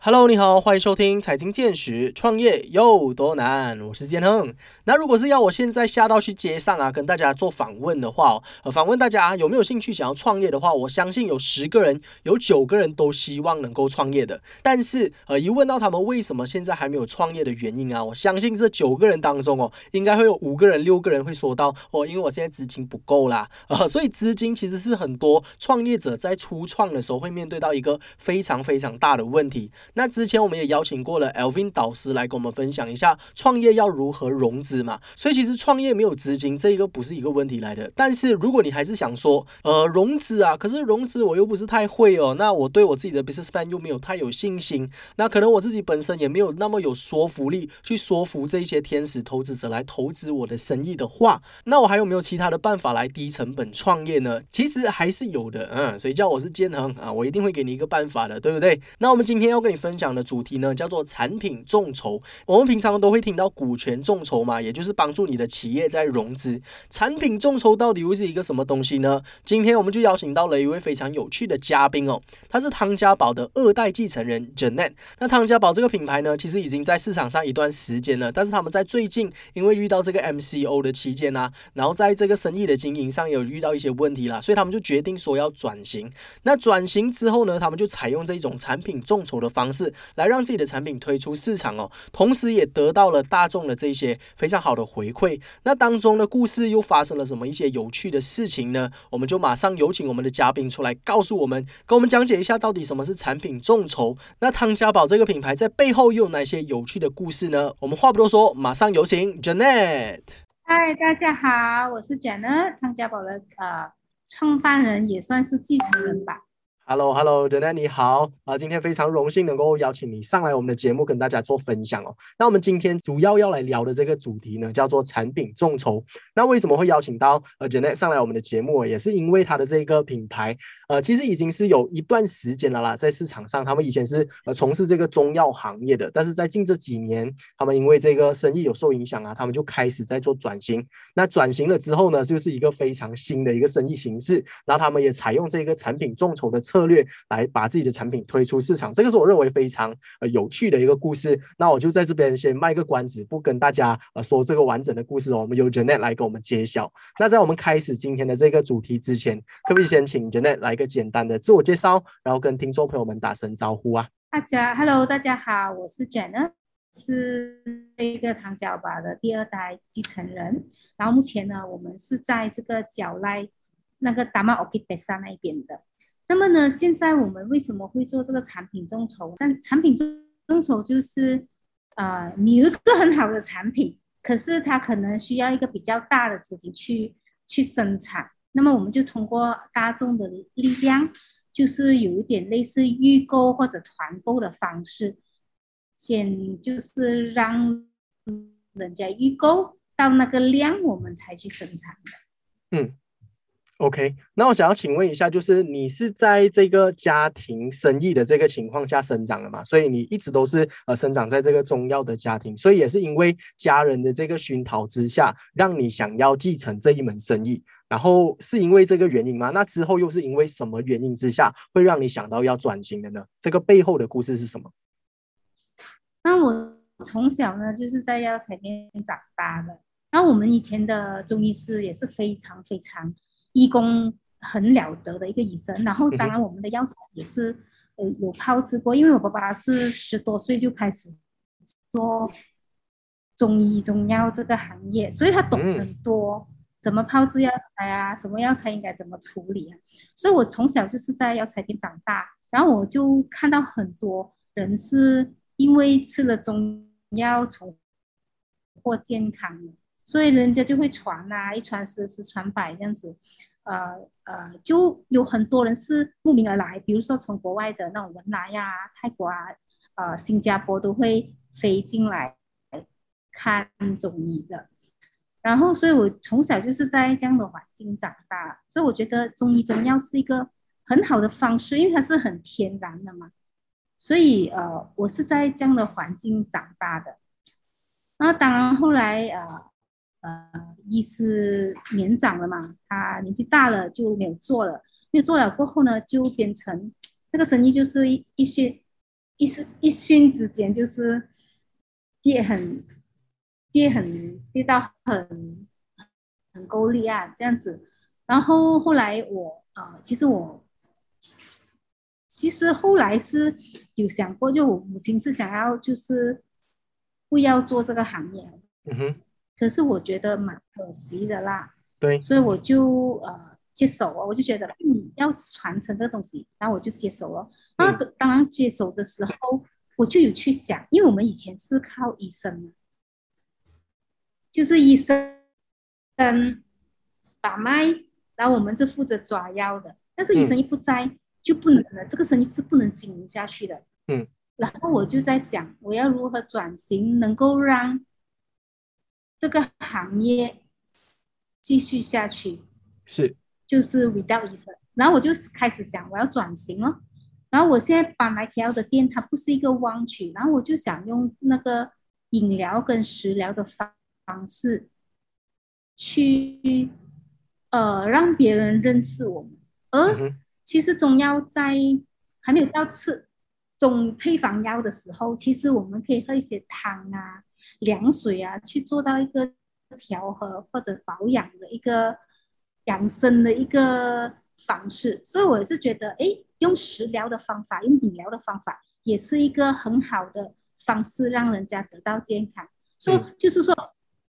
Hello，你好，欢迎收听财经见识，创业有多难？我是建亨。那如果是要我现在下到去街上啊，跟大家做访问的话，呃，访问大家有没有兴趣想要创业的话，我相信有十个人，有九个人都希望能够创业的。但是，呃，一问到他们为什么现在还没有创业的原因啊，我相信这九个人当中哦，应该会有五个人、六个人会说到哦，因为我现在资金不够啦，啊，所以资金其实是很多创业者在初创的时候会面对到一个非常非常大的问题。那之前我们也邀请过了 Elvin 导师来跟我们分享一下创业要如何融资嘛，所以其实创业没有资金这一个不是一个问题来的。但是如果你还是想说，呃，融资啊，可是融资我又不是太会哦，那我对我自己的 business plan 又没有太有信心，那可能我自己本身也没有那么有说服力去说服这些天使投资者来投资我的生意的话，那我还有没有其他的办法来低成本创业呢？其实还是有的，嗯，所以叫我是建恒啊，我一定会给你一个办法的，对不对？那我们今天要跟你分分享的主题呢，叫做产品众筹。我们平常都会听到股权众筹嘛，也就是帮助你的企业在融资。产品众筹到底会是一个什么东西呢？今天我们就邀请到了一位非常有趣的嘉宾哦，他是汤家宝的二代继承人 Janet。那汤家宝这个品牌呢，其实已经在市场上一段时间了，但是他们在最近因为遇到这个 MCO 的期间呢，然后在这个生意的经营上有遇到一些问题啦，所以他们就决定说要转型。那转型之后呢，他们就采用这种产品众筹的方式。是来让自己的产品推出市场哦，同时也得到了大众的这些非常好的回馈。那当中的故事又发生了什么一些有趣的事情呢？我们就马上有请我们的嘉宾出来告诉我们，跟我们讲解一下到底什么是产品众筹。那汤家宝这个品牌在背后又有哪些有趣的故事呢？我们话不多说，马上有请 Janet。嗨，大家好，我是 Janet，汤家宝的呃创办人，也算是继承人吧。Hello，Hello，Janet 你好啊！今天非常荣幸能够邀请你上来我们的节目，跟大家做分享哦。那我们今天主要要来聊的这个主题呢，叫做产品众筹。那为什么会邀请到呃 Janet 上来我们的节目？也是因为他的这个品牌，呃，其实已经是有一段时间了啦，在市场上，他们以前是呃从事这个中药行业的，但是在近这几年，他们因为这个生意有受影响啊，他们就开始在做转型。那转型了之后呢，就是一个非常新的一个生意形式，然后他们也采用这个产品众筹的策。策略来把自己的产品推出市场，这个是我认为非常呃有趣的一个故事。那我就在这边先卖个关子，不跟大家呃说这个完整的故事哦。我们由 Janet 来给我们揭晓。那在我们开始今天的这个主题之前，可不可以先请 Janet 来一个简单的自我介绍，然后跟听众朋友们打声招呼啊？大家，Hello，大家好，我是 Janet，是一个糖角吧的第二代继承人。然后目前呢，我们是在这个角赖那个达马 o k i d e s a 那一边的。那么呢，现在我们为什么会做这个产品众筹？但产品众众筹就是，呃，你有一个很好的产品，可是它可能需要一个比较大的资金去去生产。那么我们就通过大众的力量，就是有一点类似预购或者团购的方式，先就是让人家预购到那个量，我们才去生产的。嗯。OK，那我想要请问一下，就是你是在这个家庭生意的这个情况下生长的嘛？所以你一直都是呃生长在这个中药的家庭，所以也是因为家人的这个熏陶之下，让你想要继承这一门生意，然后是因为这个原因吗？那之后又是因为什么原因之下，会让你想到要转型的呢？这个背后的故事是什么？那我从小呢就是在药材店长大的，那我们以前的中医师也是非常非常。医工很了得的一个医生，然后当然我们的药材也是呃有炮制过，因为我爸爸是十多岁就开始做中医中药这个行业，所以他懂很多怎么炮制药材啊，什么药材应该怎么处理啊，所以我从小就是在药材店长大，然后我就看到很多人是因为吃了中药重获健康所以人家就会传啊，一传十，十传百这样子，呃呃，就有很多人是慕名而来，比如说从国外的那种文莱呀、泰国啊、呃新加坡都会飞进来看中医的。然后，所以我从小就是在这样的环境长大，所以我觉得中医中药是一个很好的方式，因为它是很天然的嘛。所以，呃，我是在这样的环境长大的。那当然后来，呃。呃，医师年长了嘛，他年纪大了就没有做了，没有做了过后呢，就变成这个生意就是一瞬一时一瞬之间就是跌很跌很跌到很很够力啊，这样子。然后后来我呃，其实我其实后来是有想过，就我母亲是想要就是不要做这个行业，嗯哼，可是我觉得蛮可惜的啦，对，所以我就呃接手了，我就觉得嗯要传承这个东西，然后我就接手了。然后当然接手的时候，我就有去想，因为我们以前是靠医生嘛，就是医生嗯把脉，然后我们是负责抓药的，但是医生一不在就不能了，这个生意是不能经营下去的。嗯，然后我就在想，我要如何转型，能够让这个行业继续下去，是，就是 without 医生。然后我就开始想，我要转型了。然后我现在搬来 KL 的店，它不是一个旺区，然后我就想用那个饮料跟食疗的方方式，去呃让别人认识我们。而其实中药在还没有到吃中配方药的时候，其实我们可以喝一些汤啊、凉水啊，去做到一个调和或者保养的一个养生的一个方式。所以我也是觉得，哎，用食疗的方法，用饮疗的方法，也是一个很好的方式，让人家得到健康。说、嗯就是说，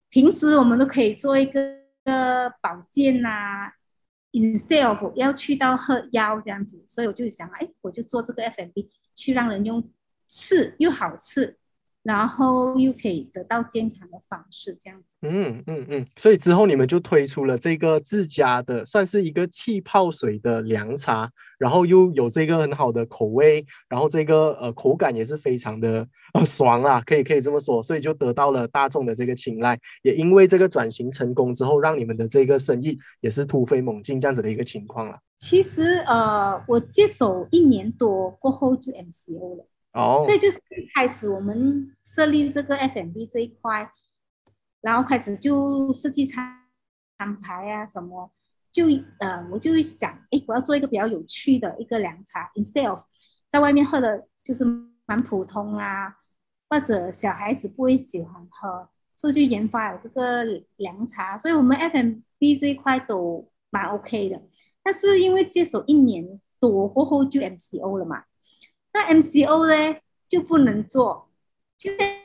平时我们都可以做一个个保健呐、instead of 要去到喝药这样子，所以我就想，哎，我就做这个 F&B，去让人用吃又好吃，然后又可以得到健康的方式，这样子。嗯嗯嗯，所以之后你们就推出了这个自家的，算是一个气泡水的凉茶，然后又有这个很好的口味，然后这个呃口感也是非常的呃爽啊，可以可以这么说，所以就得到了大众的这个青睐，也因为这个转型成功之后，让你们的这个生意也是突飞猛进这样子的一个情况了。其实呃，我接手一年多过后就 MCO 了。哦，所以就是一开始我们设立这个 F M B 这一块，然后开始就设计餐餐牌啊什么，就呃我就会想，哎，我要做一个比较有趣的一个凉茶，instead of 在外面喝的就是蛮普通啊，或者小孩子不会喜欢喝，所以就研发了这个凉茶，所以我们 F M B 这一块都蛮 OK 的，但是因为接手一年多过后就 MCO 了嘛。那 MCO 呢就不能做。现在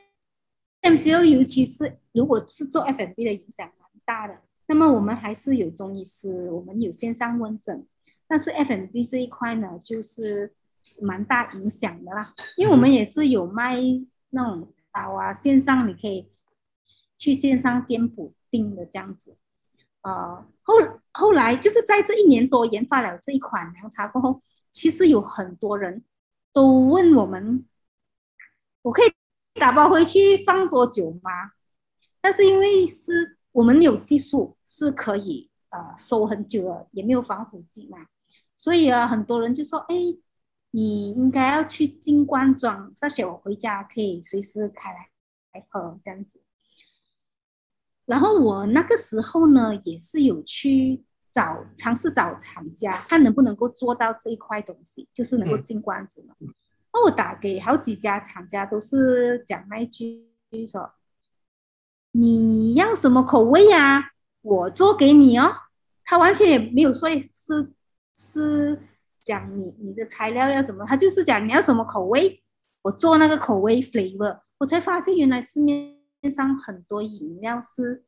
MCO 尤其是如果是做 FMB 的影响蛮大的。那么我们还是有中医师，我们有线上问诊，但是 FMB 这一块呢，就是蛮大影响的啦。因为我们也是有卖那种刀啊，线上你可以去线上店铺订的这样子。呃，后后来就是在这一年多研发了这一款凉茶过后，其实有很多人。都问我们，我可以打包回去放多久吗？但是因为是我们有技术，是可以呃收很久了，也没有防腐剂嘛，所以啊，很多人就说，哎，你应该要去进罐装，而且我回家可以随时开来来喝这样子。然后我那个时候呢，也是有去。找尝试找厂家，看能不能够做到这一块东西，就是能够进罐子嘛。那、我打给好几家厂家，都是讲那一句说：“你要什么口味呀？我做给你哦。”他完全也没有说是是讲你你的材料要怎么，他就是讲你要什么口味，我做那个口味 flavor。我才发现原来市面上很多饮料是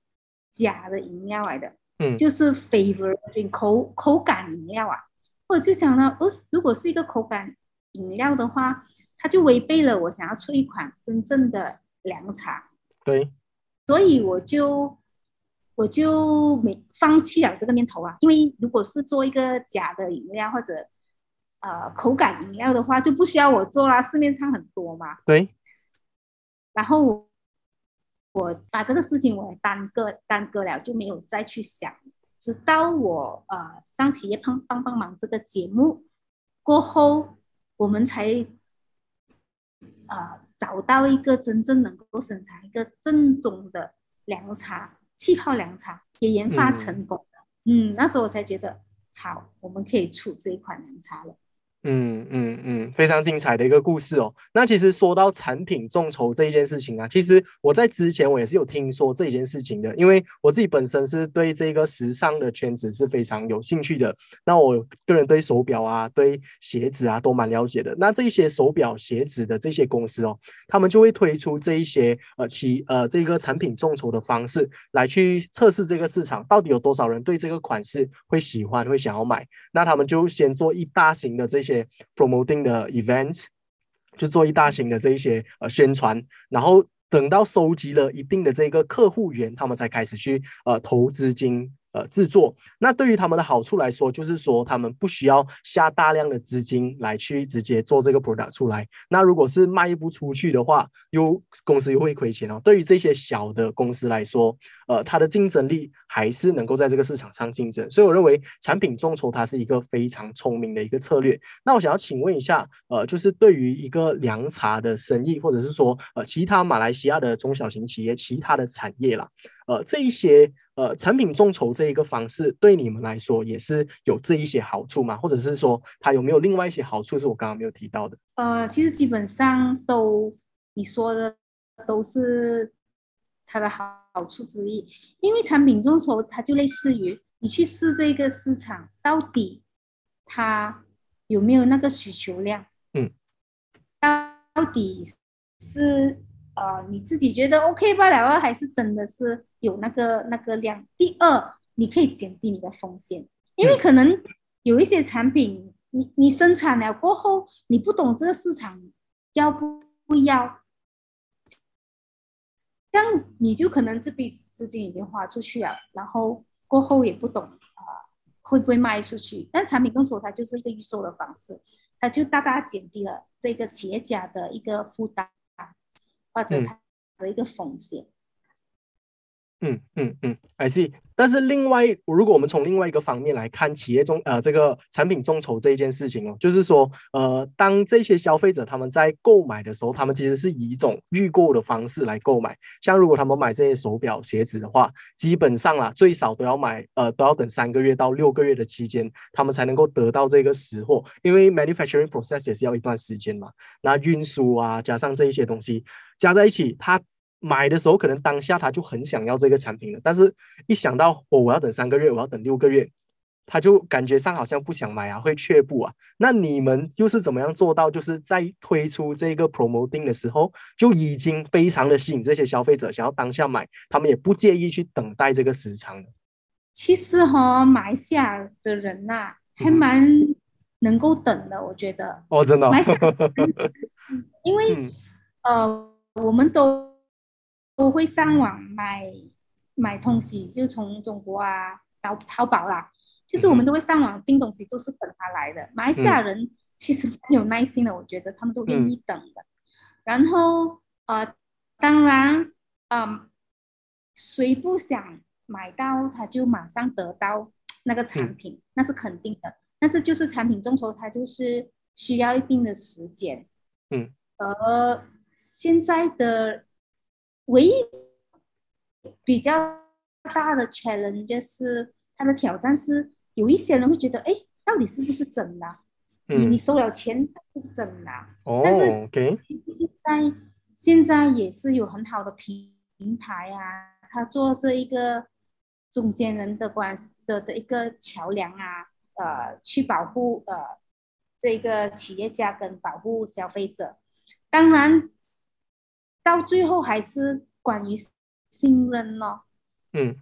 假的饮料来的。嗯，就是 flavor 口口感饮料啊，我就想到，哦，如果是一个口感饮料的话，它就违背了我想要出一款真正的凉茶。对，所以我就我就没放弃了这个念头啊，因为如果是做一个假的饮料或者呃口感饮料的话，就不需要我做啦，市面上很多嘛。对，然后我。把这个事情我耽搁耽搁了，就没有再去想。直到我呃上企业帮帮帮忙这个节目过后，我们才呃找到一个真正能够生产一个正宗的凉茶，气泡凉茶也研发成功了。嗯，那时候我才觉得好，我们可以出这一款凉茶了。嗯嗯嗯，非常精彩的一个故事哦。那其实说到产品众筹这一件事情啊，其实我在之前我也是有听说这件事情的，因为我自己本身是对这个时尚的圈子是非常有兴趣的。那我个人对手表啊、对鞋子啊都蛮了解的。那这些手表、鞋子的这些公司哦，他们就会推出这一些呃其呃这个产品众筹的方式来去测试这个市场到底有多少人对这个款式会喜欢、会想要买。那他们就先做一大型的这些。Promoting 的 events 就做一大型的这一些呃宣传，然后等到收集了一定的这个客户源，他们才开始去呃投资金。呃，制作那对于他们的好处来说，就是说他们不需要下大量的资金来去直接做这个 product 出来。那如果是卖不出去的话，又公司又会亏钱哦。对于这些小的公司来说，呃，它的竞争力还是能够在这个市场上竞争。所以我认为产品众筹它是一个非常聪明的一个策略。那我想要请问一下，呃，就是对于一个凉茶的生意，或者是说呃其他马来西亚的中小型企业、其他的产业啦，呃，这一些。呃，产品众筹这一个方式对你们来说也是有这一些好处吗？或者是说它有没有另外一些好处是我刚刚没有提到的？呃，其实基本上都你说的都是它的好好处之一，因为产品众筹它就类似于你去试这个市场到底它有没有那个需求量，嗯，到底是。呃，你自己觉得 OK 罢了，还是真的是有那个那个量？第二，你可以减低你的风险，因为可能有一些产品，你你生产了过后，你不懂这个市场要不不要，这样你就可能这笔资金已经花出去了，然后过后也不懂啊会不会卖出去。但产品众筹它就是一个预售的方式，它就大大减低了这个企业家的一个负担。或者它的一个风险。嗯嗯嗯嗯，I see。但是另外，如果我们从另外一个方面来看，企业中呃这个产品众筹这一件事情哦，就是说呃，当这些消费者他们在购买的时候，他们其实是以一种预购的方式来购买。像如果他们买这些手表、鞋子的话，基本上啊，最少都要买呃都要等三个月到六个月的期间，他们才能够得到这个实货，因为 manufacturing process 也是要一段时间嘛。那运输啊，加上这一些东西加在一起，它。买的时候可能当下他就很想要这个产品了，但是一想到哦我要等三个月，我要等六个月，他就感觉上好像不想买啊，会却步啊。那你们又是怎么样做到，就是在推出这个 promoting 的时候，就已经非常的吸引这些消费者想要当下买，他们也不介意去等待这个时长的。其实哈，买下的人呐，还蛮能够等的，我觉得。哦，真的。因为呃，我们都。都会上网买买东西，就从中国啊，淘淘宝啦，就是我们都会上网订东西，都是等他来的。马来西亚人其实很有耐心的，我觉得他们都愿意等的。然后呃，当然，嗯，谁不想买到他就马上得到那个产品，那是肯定的。但是就是产品众筹，它就是需要一定的时间。嗯，而现在的。唯一比较大的 challenge 是它的挑战是，有一些人会觉得，哎，到底是不是真的？你你收了钱是不是真的？哦，但是 OK，现在现在也是有很好的平平台啊，他做这一个中间人的关的的一个桥梁啊，呃，去保护呃这个企业家跟保护消费者，当然。到最后还是关于信任咯。嗯，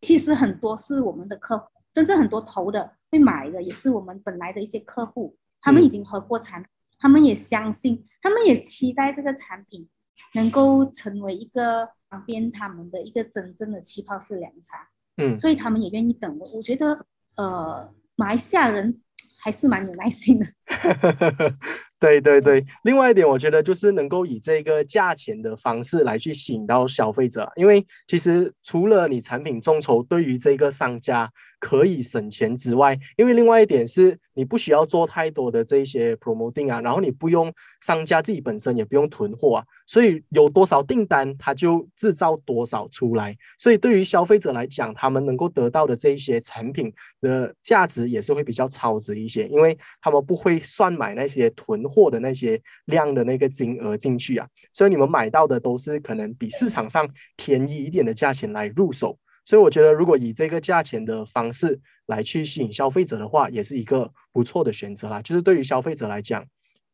其实很多是我们的客户，真正很多投的会买的，也是我们本来的一些客户，他们已经喝过产品，他们也相信，他们也期待这个产品能够成为一个改变他们的一个真正的气泡式凉茶。嗯，所以他们也愿意等。我我觉得，呃，马来西亚人还是蛮有耐心的。对对对，另外一点，我觉得就是能够以这个价钱的方式来去吸引到消费者，因为其实除了你产品众筹对于这个商家可以省钱之外，因为另外一点是你不需要做太多的这些 promoting 啊，然后你不用商家自己本身也不用囤货啊，所以有多少订单他就制造多少出来，所以对于消费者来讲，他们能够得到的这一些产品的价值也是会比较超值一些，因为他们不会算买那些囤。货的那些量的那个金额进去啊，所以你们买到的都是可能比市场上便宜一点的价钱来入手，所以我觉得如果以这个价钱的方式来去吸引消费者的话，也是一个不错的选择啦。就是对于消费者来讲。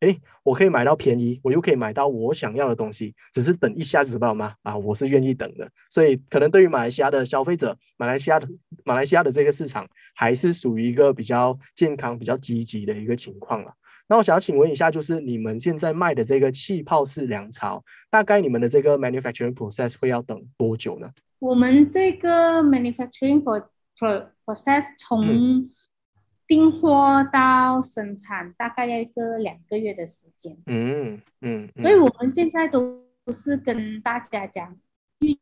哎，我可以买到便宜，我又可以买到我想要的东西，只是等一下子，知道吗？啊，我是愿意等的。所以，可能对于马来西亚的消费者，马来西亚的马来西亚的这个市场，还是属于一个比较健康、比较积极的一个情况了。那我想要请问一下，就是你们现在卖的这个气泡式凉茶，大概你们的这个 manufacturing process 会要等多久呢？我们这个 manufacturing process 从订货到生产大概要一个两个月的时间。嗯嗯，所以我们现在都是跟大家讲，预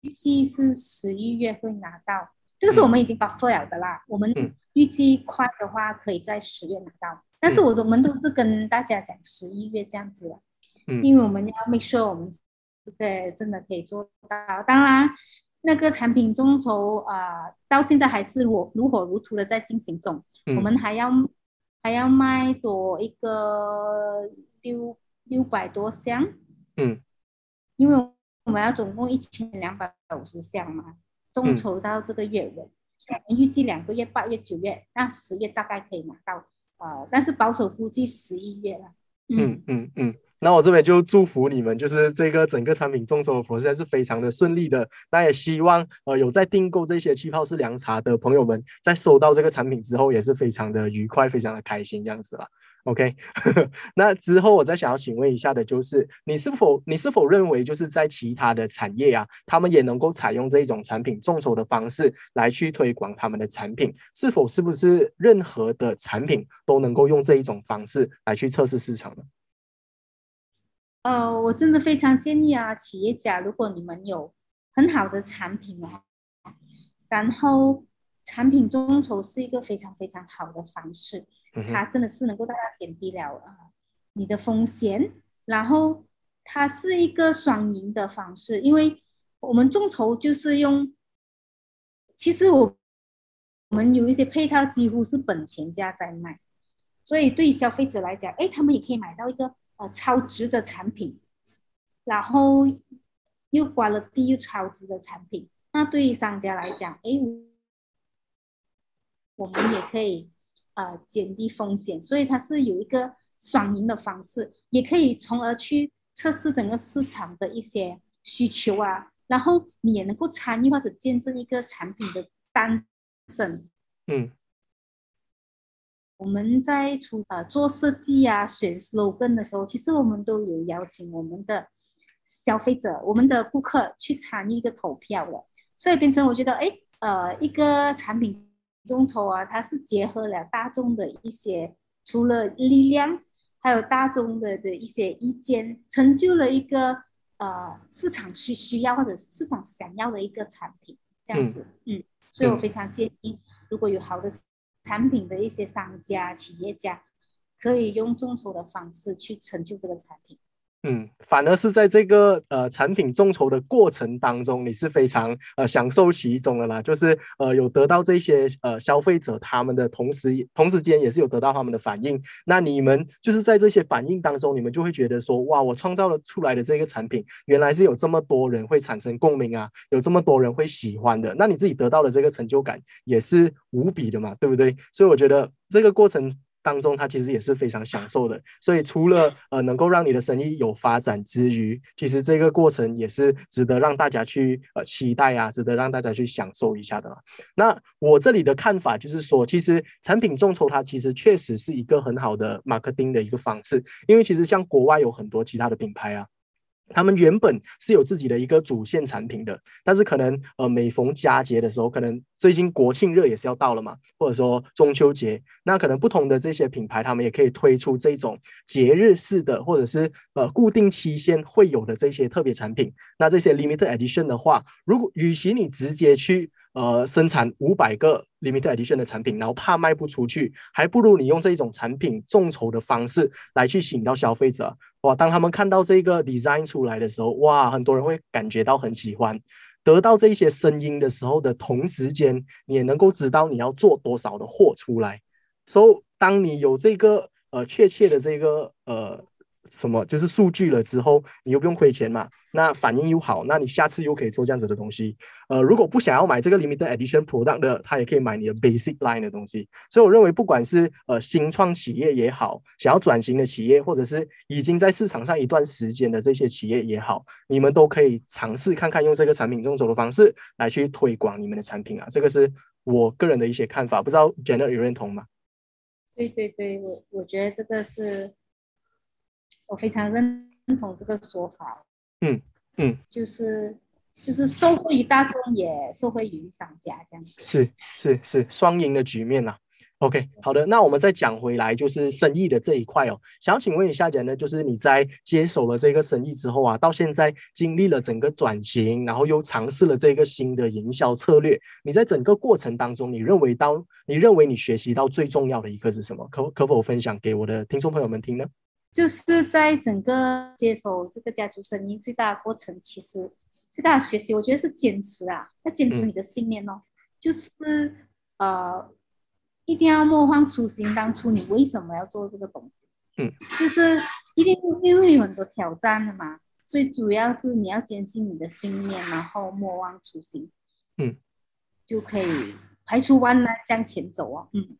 预计是十一月会拿到，这个是我们已经 buffer 了的啦。我们预计快的话可以在十月拿到，但是我我们都是跟大家讲十一月这样子了，因为我们要 make sure 我们这个真的可以做到。当然。那个产品众筹啊，到现在还是我如火如荼的在进行中。我们还要还要卖多一个六六百多箱。嗯，因为我们要总共一千两百五十箱嘛，众筹到这个月尾，所以我们预计两个月，八月、九月，那十月大概可以拿到。呃，但是保守估计十一月了。嗯嗯嗯。那我这边就祝福你们，就是这个整个产品众筹的 process 是非常的顺利的。那也希望呃有在订购这些气泡式凉茶的朋友们，在收到这个产品之后，也是非常的愉快，非常的开心这样子啦。OK，那之后我再想要请问一下的就是，你是否你是否认为就是在其他的产业啊，他们也能够采用这一种产品众筹的方式来去推广他们的产品？是否是不是任何的产品都能够用这一种方式来去测试市场呢？呃，我真的非常建议啊，企业家，如果你们有很好的产品哦，然后产品众筹是一个非常非常好的方式，它真的是能够大大减低了呃你的风险，然后它是一个双赢的方式，因为我们众筹就是用，其实我我们有一些配套几乎是本钱价在卖，所以对于消费者来讲，哎，他们也可以买到一个。呃，超值的产品，然后又关了低又超值的产品，那对于商家来讲，哎，我们也可以呃减低风险，所以它是有一个双赢的方式，也可以从而去测试整个市场的一些需求啊，然后你也能够参与或者见证一个产品的诞生，嗯。我们在出呃做设计啊、选 slogan 的时候，其实我们都有邀请我们的消费者、我们的顾客去参与一个投票了。所以变成我觉得，哎，呃，一个产品众筹啊，它是结合了大众的一些除了力量，还有大众的的一些意见，成就了一个呃市场需需要或者市场想要的一个产品，这样子。嗯，所以我非常建议，如果有好的。产品的一些商家、企业家可以用众筹的方式去成就这个产品。嗯，反而是在这个呃产品众筹的过程当中，你是非常呃享受其中的啦。就是呃有得到这些呃消费者他们的同时，同时间也是有得到他们的反应。那你们就是在这些反应当中，你们就会觉得说，哇，我创造了出来的这个产品，原来是有这么多人会产生共鸣啊，有这么多人会喜欢的。那你自己得到的这个成就感也是无比的嘛，对不对？所以我觉得这个过程。当中，他其实也是非常享受的。所以，除了呃能够让你的生意有发展之余，其实这个过程也是值得让大家去呃期待啊，值得让大家去享受一下的。那我这里的看法就是说，其实产品众筹它其实确实是一个很好的 marketing 的一个方式，因为其实像国外有很多其他的品牌啊。他们原本是有自己的一个主线产品的，但是可能呃每逢佳节的时候，可能最近国庆热也是要到了嘛，或者说中秋节，那可能不同的这些品牌，他们也可以推出这种节日式的，或者是呃固定期限会有的这些特别产品。那这些 limited edition 的话，如果与其你直接去呃，生产五百个 limited edition 的产品，然后怕卖不出去，还不如你用这种产品众筹的方式来去吸引到消费者。哇，当他们看到这个 design 出来的时候，哇，很多人会感觉到很喜欢。得到这些声音的时候的同时间，你也能够知道你要做多少的货出来。所以，当你有这个呃确切的这个呃。什么就是数据了之后，你又不用亏钱嘛？那反应又好，那你下次又可以做这样子的东西。呃，如果不想要买这个 limited edition product 的，他也可以买你的 basic line 的东西。所以我认为，不管是呃新创企业也好，想要转型的企业，或者是已经在市场上一段时间的这些企业也好，你们都可以尝试看看用这个产品这种走的方式来去推广你们的产品啊。这个是我个人的一些看法，不知道 Jenna 有认同吗？对对对，我我觉得这个是。我非常认同这个说法，嗯嗯，就是就是受惠于大众，也受惠于商家，这样子是是是双赢的局面呐。OK，好的，那我们再讲回来，就是生意的这一块哦。想要请问一下，人呢，就是你在接手了这个生意之后啊，到现在经历了整个转型，然后又尝试了这个新的营销策略，你在整个过程当中，你认为到你认为你学习到最重要的一个是什么？可可否分享给我的听众朋友们听呢？就是在整个接手这个家族生意最大的过程，其实最大的学习，我觉得是坚持啊，要坚持你的信念哦。就是呃，一定要莫忘初心，当初你为什么要做这个东西？嗯，就是一定因为有很多挑战的嘛。最主要是你要坚信你的信念，然后莫忘初心，嗯，就可以。排除万难向前走啊！嗯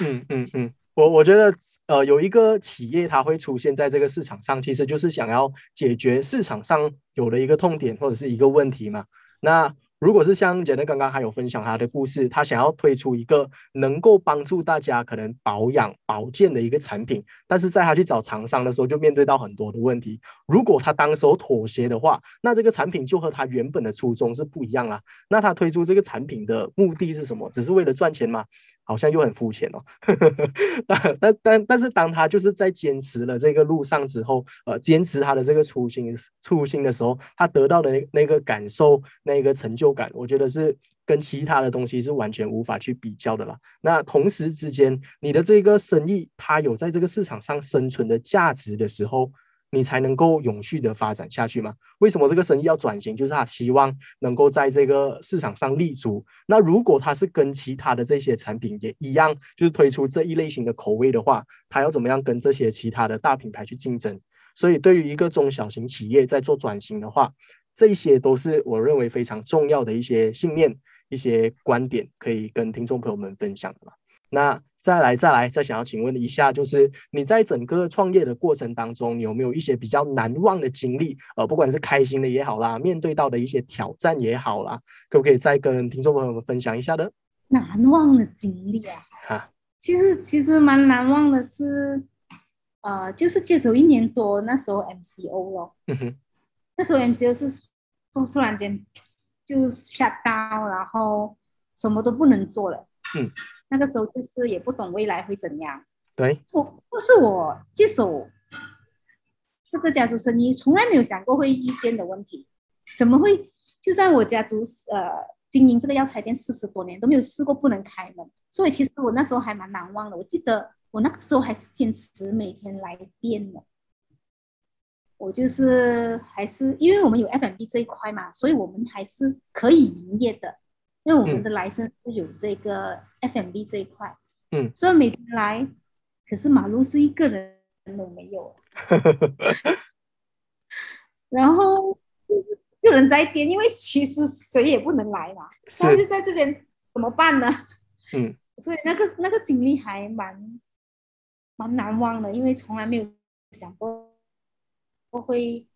嗯嗯嗯，我我觉得呃，有一个企业它会出现在这个市场上，其实就是想要解决市场上有的一个痛点或者是一个问题嘛。那如果是像杰伦刚刚还有分享他的故事，他想要推出一个能够帮助大家可能保养保健的一个产品，但是在他去找厂商的时候，就面对到很多的问题。如果他当时候妥协的话，那这个产品就和他原本的初衷是不一样了。那他推出这个产品的目的是什么？只是为了赚钱吗？好像又很肤浅哦，但但但但是当他就是在坚持了这个路上之后，呃，坚持他的这个初心初心的时候，他得到的那那个感受，那个成就感，我觉得是跟其他的东西是完全无法去比较的啦。那同时之间，你的这个生意，它有在这个市场上生存的价值的时候。你才能够永续的发展下去吗？为什么这个生意要转型？就是他希望能够在这个市场上立足。那如果他是跟其他的这些产品也一样，就是推出这一类型的口味的话，他要怎么样跟这些其他的大品牌去竞争？所以，对于一个中小型企业在做转型的话，这些都是我认为非常重要的一些信念、一些观点，可以跟听众朋友们分享的。那。再来，再来，再想要请问一下，就是你在整个创业的过程当中，你有没有一些比较难忘的经历？呃，不管是开心的也好啦，面对到的一些挑战也好啦，可不可以再跟听众朋友们分享一下的？难忘的经历啊，哈，其实其实蛮难忘的是，呃，就是接手一年多，那时候 MCO 咯，嗯哼，那时候 MCO 是突突然间就 shut down，然后什么都不能做了，嗯。那个时候就是也不懂未来会怎样，对，我不是我接手这个家族生意，从来没有想过会遇见的问题，怎么会？就算我家族呃经营这个药材店四十多年，都没有试过不能开门，所以其实我那时候还蛮难忘的。我记得我那个时候还是坚持每天来店的，我就是还是因为我们有 F&B 这一块嘛，所以我们还是可以营业的。因为我们的来生是有这个 F&B 这一块，嗯，所以每天来，可是马路是一个人都没有，然后有人在点，因为其实谁也不能来嘛，那就在这边怎么办呢？嗯，所以那个那个经历还蛮蛮难忘的，因为从来没有想过我会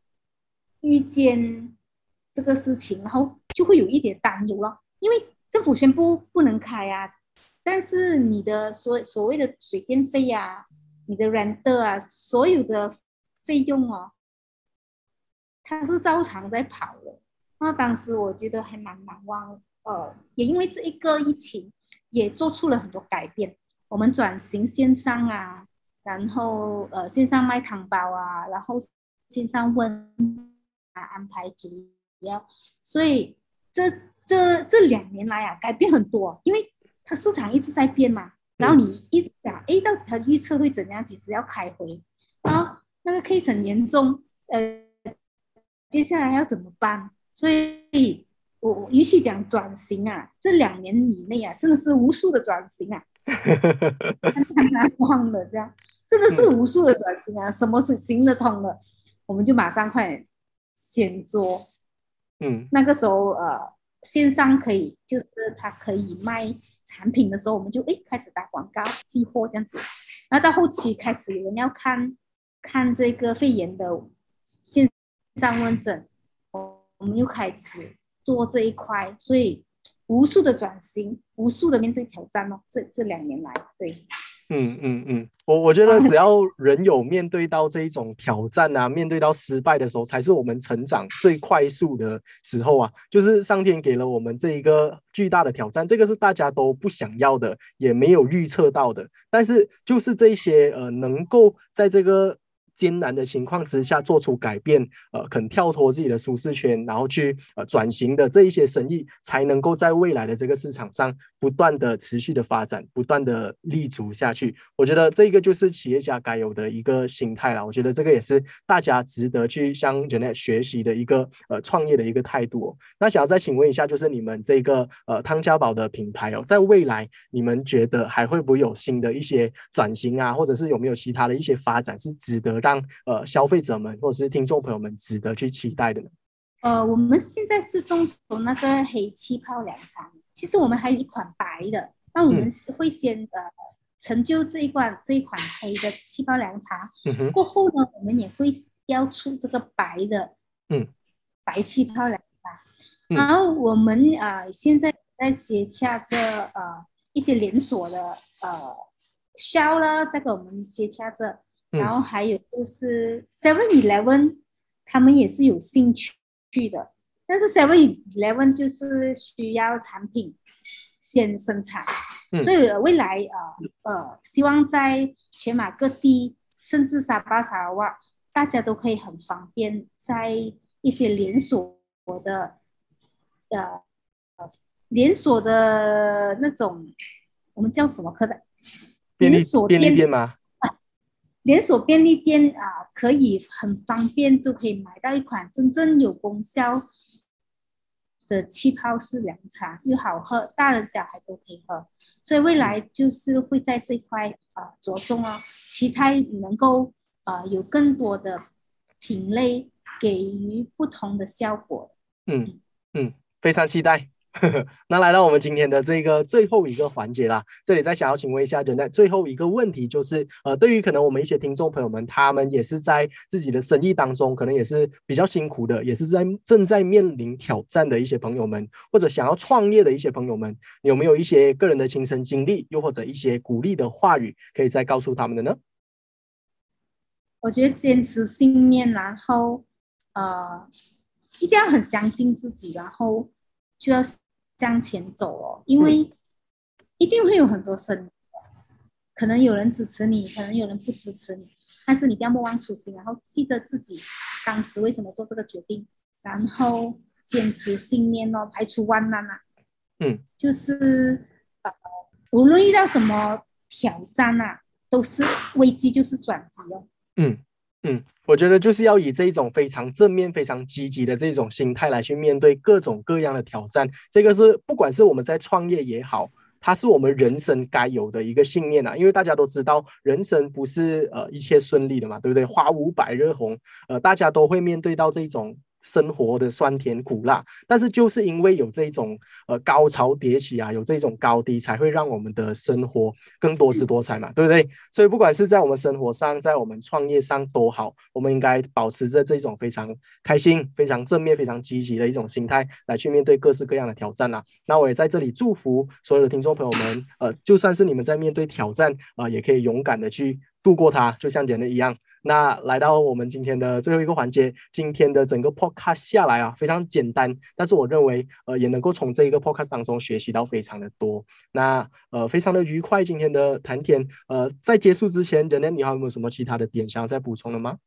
遇见这个事情，然后就会有一点担忧了。因为政府宣布不能开啊，但是你的所所谓的水电费呀、你的 rent 啊，所有的费用哦，他是照常在跑的。那当时我觉得还蛮难忘，呃，也因为这一个疫情，也做出了很多改变。我们转型线上啊，然后呃线上卖汤包啊，然后线上问啊安排主要，所以这这这两年来啊改变很多，因为它市场一直在变嘛。然后你一直讲，哎，到底它预测会怎样？几时要开回？啊，那个 case 很严重，呃，接下来要怎么办？所以，我我与其讲转型啊，这两年以内啊，真的是无数的转型啊，太难忘了，这样真的是无数的转型啊，什么是行得通的，我们就马上快点先做。嗯，那个时候呃，线上可以，就是它可以卖。产品的时候，我们就哎开始打广告寄货这样子，然后到后期开始有人要看看这个肺炎的线上问诊，我我们又开始做这一块，所以无数的转型，无数的面对挑战哦，这这两年来，对。嗯嗯嗯，我我觉得只要 人有面对到这一种挑战啊，面对到失败的时候，才是我们成长最快速的时候啊。就是上天给了我们这一个巨大的挑战，这个是大家都不想要的，也没有预测到的。但是就是这些呃，能够在这个。艰难的情况之下做出改变，呃，肯跳脱自己的舒适圈，然后去呃转型的这一些生意，才能够在未来的这个市场上不断的持续的发展，不断的立足下去。我觉得这个就是企业家该有的一个心态了。我觉得这个也是大家值得去向 Janet 学习的一个呃创业的一个态度。哦那想要再请问一下，就是你们这个呃汤家宝的品牌哦，在未来你们觉得还会不会有新的一些转型啊，或者是有没有其他的一些发展是值得让让呃消费者们或者是听众朋友们值得去期待的呢？呃，我们现在是众筹那个黑气泡凉茶，其实我们还有一款白的，那我们是会先呃成就这一罐这一款黑的气泡凉茶，过后呢，我们也会雕出这个白的，嗯，白气泡凉茶，然后我们呃现在在接洽这呃一些连锁的呃销了，再给我们接洽着。然后还有就是 Seven Eleven，他们也是有兴趣的，但是 Seven Eleven 就是需要产品先生产，所以未来呃呃，希望在全马各地，甚至沙巴沙拉瓦，大家都可以很方便，在一些连锁的呃连锁的那种，我们叫什么？科的连锁便利店吗？连锁便利店啊，可以很方便就可以买到一款真正有功效的气泡式凉茶，又好喝，大人小孩都可以喝。所以未来就是会在这块啊着重哦，期待能够啊有更多的品类给予不同的效果。嗯嗯，非常期待。那来到我们今天的这个最后一个环节啦，这里再想要请问一下，在最后一个问题就是，呃，对于可能我们一些听众朋友们，他们也是在自己的生意当中，可能也是比较辛苦的，也是在正在面临挑战的一些朋友们，或者想要创业的一些朋友们，有没有一些个人的亲身经历，又或者一些鼓励的话语，可以再告诉他们的呢？我觉得坚持信念，然后呃，一定要很相信自己，然后。就要向前走哦，因为一定会有很多声，可能有人支持你，可能有人不支持你，但是你一定要莫忘初心，然后记得自己当时为什么做这个决定，然后坚持信念哦，排除万难啊。嗯，就是呃，无论遇到什么挑战啊，都是危机就是转机哦。嗯。嗯，我觉得就是要以这一种非常正面、非常积极的这种心态来去面对各种各样的挑战。这个是不管是我们在创业也好，它是我们人生该有的一个信念啊。因为大家都知道，人生不是呃一切顺利的嘛，对不对？花无百日红，呃，大家都会面对到这种。生活的酸甜苦辣，但是就是因为有这种呃高潮迭起啊，有这种高低，才会让我们的生活更多姿多彩嘛，对不对？所以不管是在我们生活上，在我们创业上都好，我们应该保持着这种非常开心、非常正面、非常积极的一种心态来去面对各式各样的挑战啊。那我也在这里祝福所有的听众朋友们，呃，就算是你们在面对挑战啊，也可以勇敢的去度过它，就像简的一样。那来到我们今天的最后一个环节，今天的整个 podcast 下来啊，非常简单，但是我认为呃也能够从这一个 podcast 当中学习到非常的多。那呃非常的愉快，今天的谈天。呃，在结束之前，人家你还有没有什么其他的点想要再补充的吗？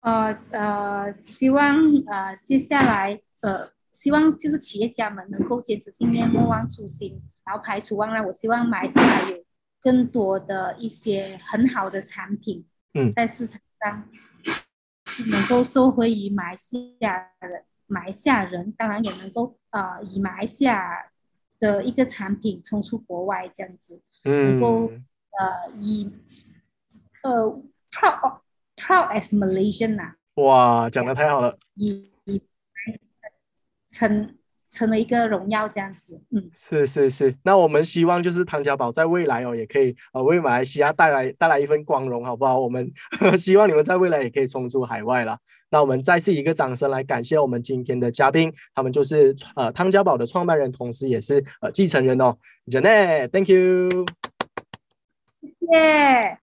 呃呃，希望呃接下来呃希望就是企业家们能够坚持信念，莫忘初心，然后排除万难。我希望马来西亚有更多的一些很好的产品，嗯，在市场上能够收回于马来西亚人，马来西亚人当然也能够呃以马来西亚的一个产品冲出国外这样子，能够呃以呃 proud。Proud as Malaysian 呐！哇，讲的太好了，以以成成为一个荣耀这样子，嗯，是是是。那我们希望就是汤家宝在未来哦，也可以呃为马来西亚带来带来一份光荣，好不好？我们 希望你们在未来也可以冲出海外了。那我们再次一个掌声来感谢我们今天的嘉宾，他们就是呃汤家宝的创办人，同时也是呃继承人哦 j a n e t t h a n k you，谢谢。